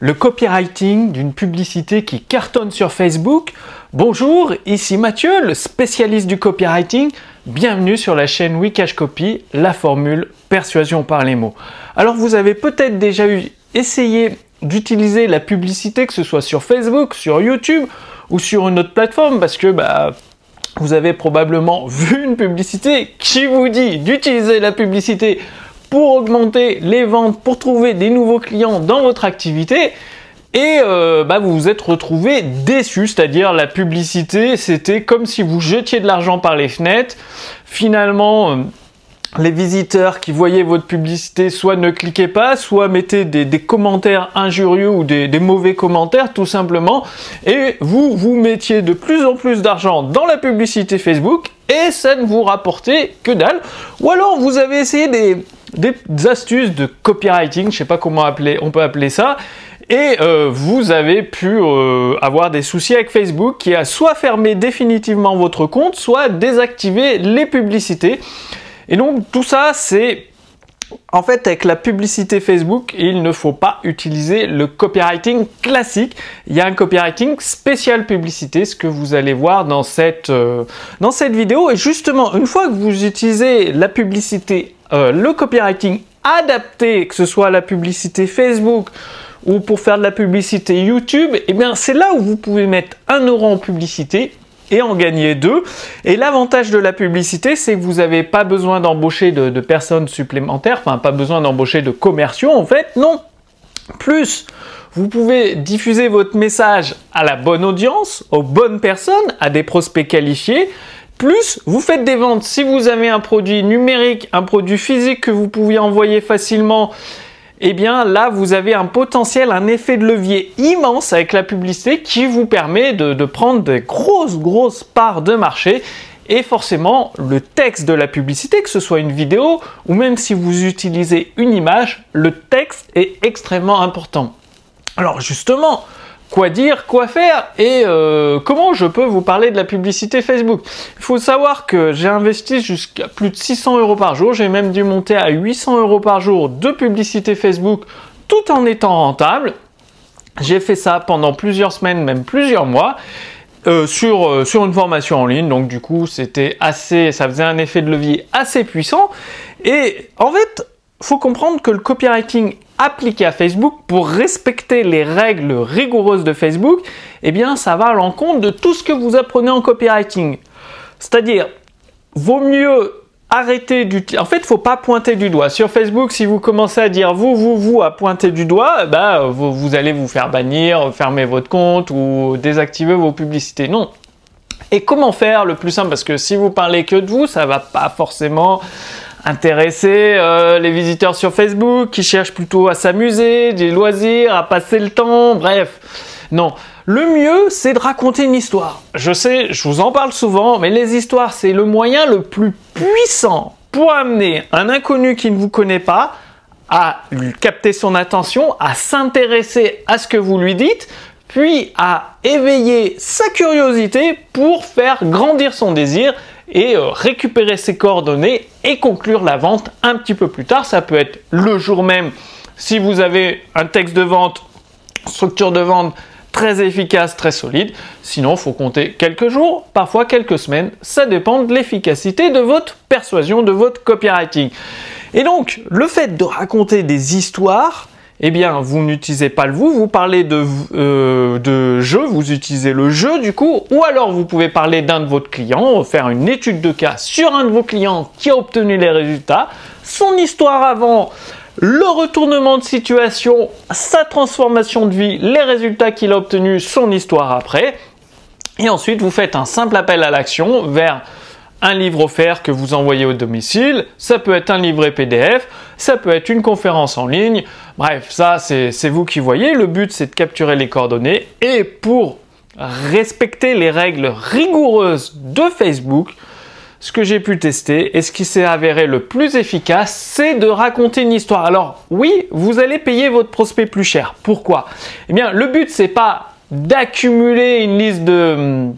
le copywriting d'une publicité qui cartonne sur Facebook. Bonjour, ici Mathieu, le spécialiste du copywriting. Bienvenue sur la chaîne Wikash Copy, la formule persuasion par les mots. Alors vous avez peut-être déjà eu essayé d'utiliser la publicité, que ce soit sur Facebook, sur YouTube ou sur une autre plateforme, parce que bah, vous avez probablement vu une publicité qui vous dit d'utiliser la publicité pour augmenter les ventes, pour trouver des nouveaux clients dans votre activité. Et euh, bah, vous vous êtes retrouvé déçu, c'est-à-dire la publicité, c'était comme si vous jetiez de l'argent par les fenêtres. Finalement, euh, les visiteurs qui voyaient votre publicité soit ne cliquaient pas, soit mettaient des, commentaires injurieux ou des, des, mauvais commentaires tout simplement. Et vous, vous mettiez de plus en plus d'argent dans la publicité Facebook et ça ne vous rapportait que dalle. Ou alors vous avez essayé des, des astuces de copywriting, je sais pas comment appeler, on peut appeler ça, et euh, vous avez pu euh, avoir des soucis avec Facebook qui a soit fermé définitivement votre compte, soit désactivé les publicités. Et donc tout ça, c'est en fait, avec la publicité Facebook, il ne faut pas utiliser le copywriting classique. Il y a un copywriting spécial publicité, ce que vous allez voir dans cette, euh, dans cette vidéo. Et justement, une fois que vous utilisez la publicité euh, le copywriting adapté, que ce soit la publicité Facebook ou pour faire de la publicité YouTube, eh bien c'est là où vous pouvez mettre un euro en publicité et en gagner deux. Et l'avantage de la publicité, c'est que vous n'avez pas besoin d'embaucher de, de, personnes supplémentaires, enfin pas besoin d'embaucher de commerciaux en fait, non. Plus, vous pouvez diffuser votre message à la bonne audience, aux bonnes personnes, à des prospects qualifiés. Plus, vous faites des ventes. Si vous avez un produit numérique, un produit physique que vous pouvez envoyer facilement, eh bien là, vous avez un potentiel, un effet de levier immense avec la publicité qui vous permet de, prendre des grosses, grosses parts de marché. Et forcément, le texte de la publicité, que ce soit une vidéo ou même si vous utilisez une image, le texte est extrêmement important. Alors justement, quoi dire, quoi faire et euh, comment je peux vous parler de la publicité Facebook. Il faut savoir que j'ai investi jusqu'à plus de 600 euros par jour, j'ai même dû monter à 800 euros par jour de publicité Facebook tout en étant rentable. J'ai fait ça pendant plusieurs semaines, même plusieurs mois. Euh, sur, euh, sur une formation en ligne, donc du coup c'était assez, ça faisait un effet de levier assez puissant. Et en fait, faut comprendre que le copywriting appliqué à Facebook pour respecter les règles rigoureuses de Facebook, eh bien, ça va à l'encontre de tout ce que vous apprenez en copywriting. C'est-à-dire, vaut mieux arrêter d'utiliser. En fait, faut pas pointer du doigt. Sur Facebook, si vous commencez à dire vous, vous, vous à pointer du doigt, bah, vous, vous allez vous faire bannir, fermer votre compte ou désactiver vos publicités. Non. Et comment faire le plus simple? Parce que si vous parlez que de vous, ça va pas forcément intéresser euh, les visiteurs sur Facebook qui cherchent plutôt à s'amuser, des loisirs, à passer le temps, bref. Non, le mieux c'est de raconter une histoire. Je sais, je vous en parle souvent, mais les histoires c'est le moyen le plus puissant pour amener un inconnu qui ne vous connaît pas à lui capter son attention, à s'intéresser à ce que vous lui dites, puis à éveiller sa curiosité pour faire grandir son désir et euh, récupérer ses coordonnées et conclure la vente un petit peu plus tard. Ça peut être le jour même si vous avez un texte de vente, structure de vente très efficace, très solide. Sinon, il faut compter quelques jours, parfois quelques semaines. Ça dépend de l'efficacité de votre persuasion, de votre copywriting. Et donc, le fait de raconter des histoires, eh bien, vous n'utilisez pas le vous, vous parlez de, euh, de vous utilisez le jeu du coup, ou alors vous pouvez parler d'un de votre client, faire une étude de cas sur un de vos clients qui a obtenu les résultats, son histoire avant, le retournement de situation, sa transformation de vie, les résultats qu'il a obtenus, son histoire après, et ensuite vous faites un simple appel à l'action vers un livre offert que vous envoyez au domicile, ça peut être un livret PDF, ça peut être une conférence en ligne, bref, ça c'est vous qui voyez, le but c'est de capturer les coordonnées et pour respecter les règles rigoureuses de Facebook, ce que j'ai pu tester et ce qui s'est avéré le plus efficace, c'est de raconter une histoire. Alors oui, vous allez payer votre prospect plus cher. Pourquoi? Eh bien, le but c'est pas d'accumuler une liste de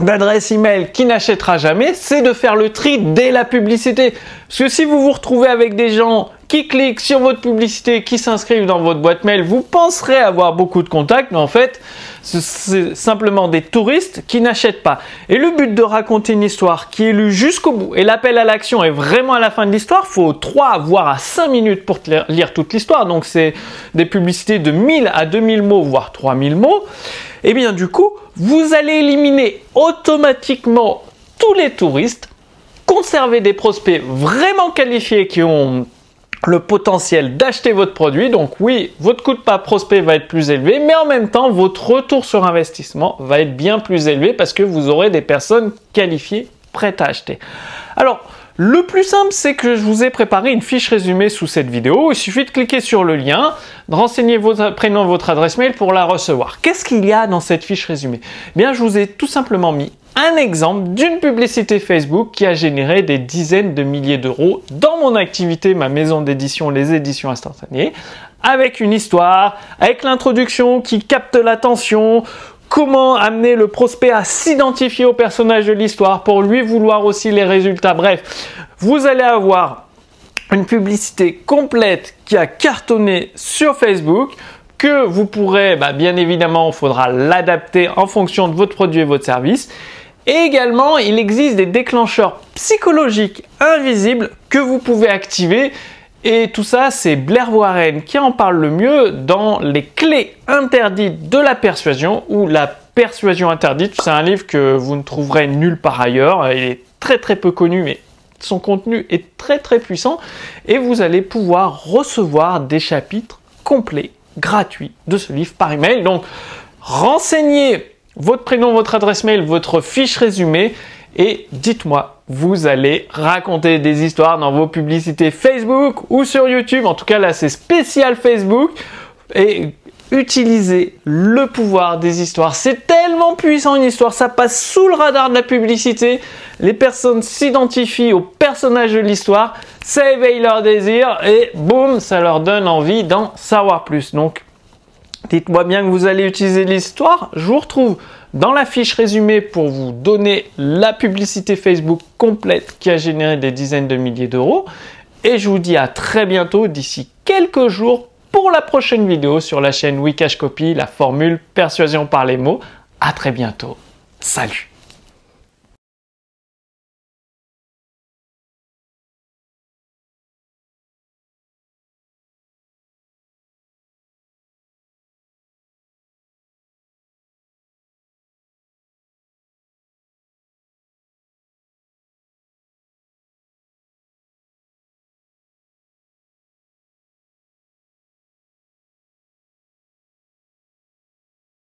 d'adresse email qui n'achètera jamais, c'est de faire le tri dès la publicité. Parce que si vous vous retrouvez avec des gens qui cliquent sur votre publicité, qui s'inscrivent dans votre boîte mail, vous penserez avoir beaucoup de contacts, mais en fait, c'est simplement des touristes qui n'achètent pas. Et le but de raconter une histoire qui est lue jusqu'au bout, et l'appel à l'action est vraiment à la fin de l'histoire, il faut 3 voire à 5 minutes pour lire toute l'histoire, donc c'est des publicités de 1000 à 2000 mots, voire 3000 mots. Et eh bien du coup, vous allez éliminer automatiquement tous les touristes, conserver des prospects vraiment qualifiés qui ont le potentiel d'acheter votre produit. Donc oui, votre coût de pas prospect va être plus élevé, mais en même temps, votre retour sur investissement va être bien plus élevé parce que vous aurez des personnes qualifiées prêtes à acheter. Alors, le plus simple, c'est que je vous ai préparé une fiche résumée sous cette vidéo. Il suffit de cliquer sur le lien, de renseigner votre prénom, votre adresse mail pour la recevoir. Qu'est-ce qu'il y a dans cette fiche résumée? Bien, je vous ai tout simplement mis un exemple d'une publicité Facebook qui a généré des dizaines de milliers d'euros dans mon activité, ma maison d'édition, les éditions instantanées, avec une histoire, avec l'introduction qui capte l'attention, comment amener le prospect à s'identifier au personnage de l'histoire pour lui vouloir aussi les résultats. Bref, vous allez avoir une publicité complète qui a cartonné sur Facebook que vous pourrez, bah, bien évidemment, il faudra l'adapter en fonction de votre produit et votre service. Et également, il existe des déclencheurs psychologiques invisibles que vous pouvez activer. Et tout ça, c'est Blair Warren qui en parle le mieux dans Les clés interdites de la persuasion ou La persuasion interdite. C'est un livre que vous ne trouverez nulle part ailleurs. Il est très très peu connu, mais son contenu est très très puissant. Et vous allez pouvoir recevoir des chapitres complets, gratuits de ce livre par email. Donc, renseignez votre prénom, votre adresse mail, votre fiche résumée et dites-moi, vous allez raconter des histoires dans vos publicités Facebook ou sur YouTube. En tout cas, là, c'est spécial Facebook. Et utilisez le pouvoir des histoires. C'est tellement puissant une histoire, ça passe sous le radar de la publicité. Les personnes s'identifient au personnage de l'histoire, ça éveille leur désir et boum, ça leur donne envie d'en savoir plus. Donc Dites-moi bien que vous allez utiliser l'histoire. Je vous retrouve dans la fiche résumée pour vous donner la publicité Facebook complète qui a généré des dizaines de milliers d'euros. Et je vous dis à très bientôt d'ici quelques jours pour la prochaine vidéo sur la chaîne Wikash Copy, la formule persuasion par les mots. À très bientôt. Salut